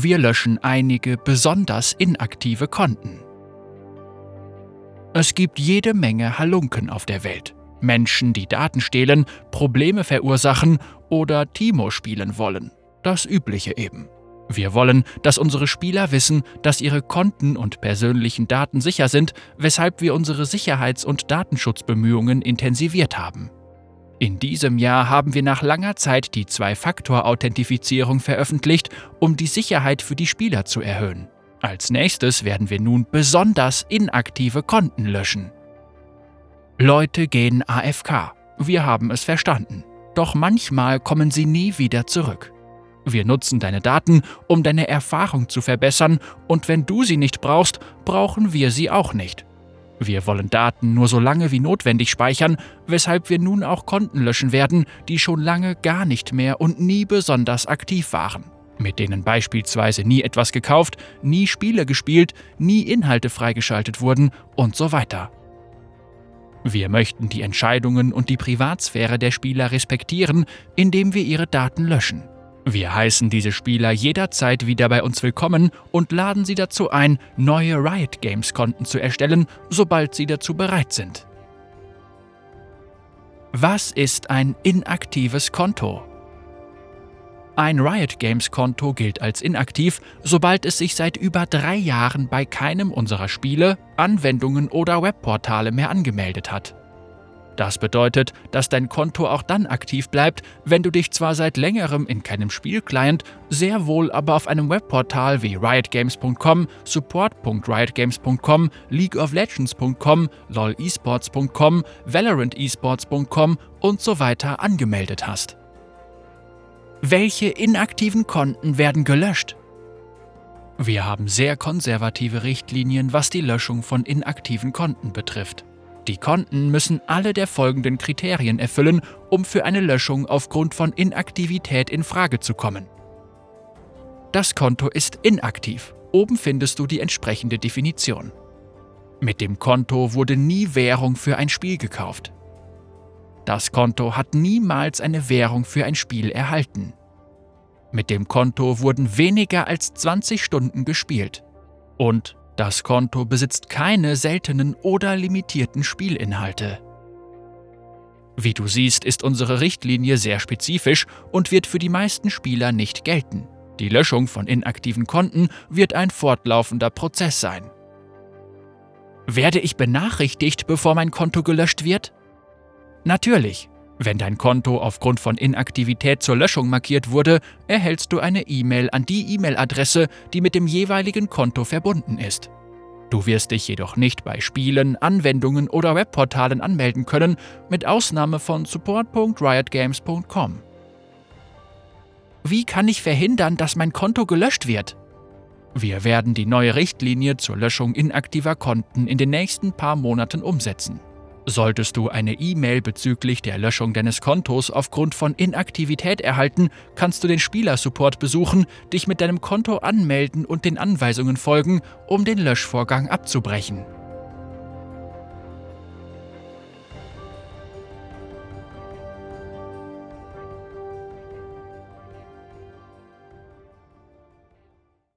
Wir löschen einige besonders inaktive Konten. Es gibt jede Menge Halunken auf der Welt. Menschen, die Daten stehlen, Probleme verursachen oder Timo spielen wollen. Das Übliche eben. Wir wollen, dass unsere Spieler wissen, dass ihre Konten und persönlichen Daten sicher sind, weshalb wir unsere Sicherheits- und Datenschutzbemühungen intensiviert haben. In diesem Jahr haben wir nach langer Zeit die Zwei-Faktor-Authentifizierung veröffentlicht, um die Sicherheit für die Spieler zu erhöhen. Als nächstes werden wir nun besonders inaktive Konten löschen. Leute gehen AFK. Wir haben es verstanden. Doch manchmal kommen sie nie wieder zurück. Wir nutzen deine Daten, um deine Erfahrung zu verbessern, und wenn du sie nicht brauchst, brauchen wir sie auch nicht. Wir wollen Daten nur so lange wie notwendig speichern, weshalb wir nun auch Konten löschen werden, die schon lange gar nicht mehr und nie besonders aktiv waren. Mit denen beispielsweise nie etwas gekauft, nie Spiele gespielt, nie Inhalte freigeschaltet wurden und so weiter. Wir möchten die Entscheidungen und die Privatsphäre der Spieler respektieren, indem wir ihre Daten löschen. Wir heißen diese Spieler jederzeit wieder bei uns willkommen und laden sie dazu ein, neue Riot Games Konten zu erstellen, sobald sie dazu bereit sind. Was ist ein inaktives Konto? Ein Riot Games Konto gilt als inaktiv, sobald es sich seit über drei Jahren bei keinem unserer Spiele, Anwendungen oder Webportale mehr angemeldet hat. Das bedeutet, dass dein Konto auch dann aktiv bleibt, wenn du dich zwar seit längerem in keinem Spielclient, sehr wohl aber auf einem Webportal wie riotgames.com, support.riotgames.com, leagueoflegends.com, lolesports.com, valorantesports.com und so weiter angemeldet hast. Welche inaktiven Konten werden gelöscht? Wir haben sehr konservative Richtlinien, was die Löschung von inaktiven Konten betrifft. Die Konten müssen alle der folgenden Kriterien erfüllen, um für eine Löschung aufgrund von Inaktivität in Frage zu kommen. Das Konto ist inaktiv. Oben findest du die entsprechende Definition. Mit dem Konto wurde nie Währung für ein Spiel gekauft. Das Konto hat niemals eine Währung für ein Spiel erhalten. Mit dem Konto wurden weniger als 20 Stunden gespielt. Und das Konto besitzt keine seltenen oder limitierten Spielinhalte. Wie du siehst, ist unsere Richtlinie sehr spezifisch und wird für die meisten Spieler nicht gelten. Die Löschung von inaktiven Konten wird ein fortlaufender Prozess sein. Werde ich benachrichtigt, bevor mein Konto gelöscht wird? Natürlich. Wenn dein Konto aufgrund von Inaktivität zur Löschung markiert wurde, erhältst du eine E-Mail an die E-Mail-Adresse, die mit dem jeweiligen Konto verbunden ist. Du wirst dich jedoch nicht bei Spielen, Anwendungen oder Webportalen anmelden können, mit Ausnahme von support.riotgames.com. Wie kann ich verhindern, dass mein Konto gelöscht wird? Wir werden die neue Richtlinie zur Löschung inaktiver Konten in den nächsten paar Monaten umsetzen. Solltest du eine E-Mail bezüglich der Löschung deines Kontos aufgrund von Inaktivität erhalten, kannst du den Spielersupport besuchen, dich mit deinem Konto anmelden und den Anweisungen folgen, um den Löschvorgang abzubrechen.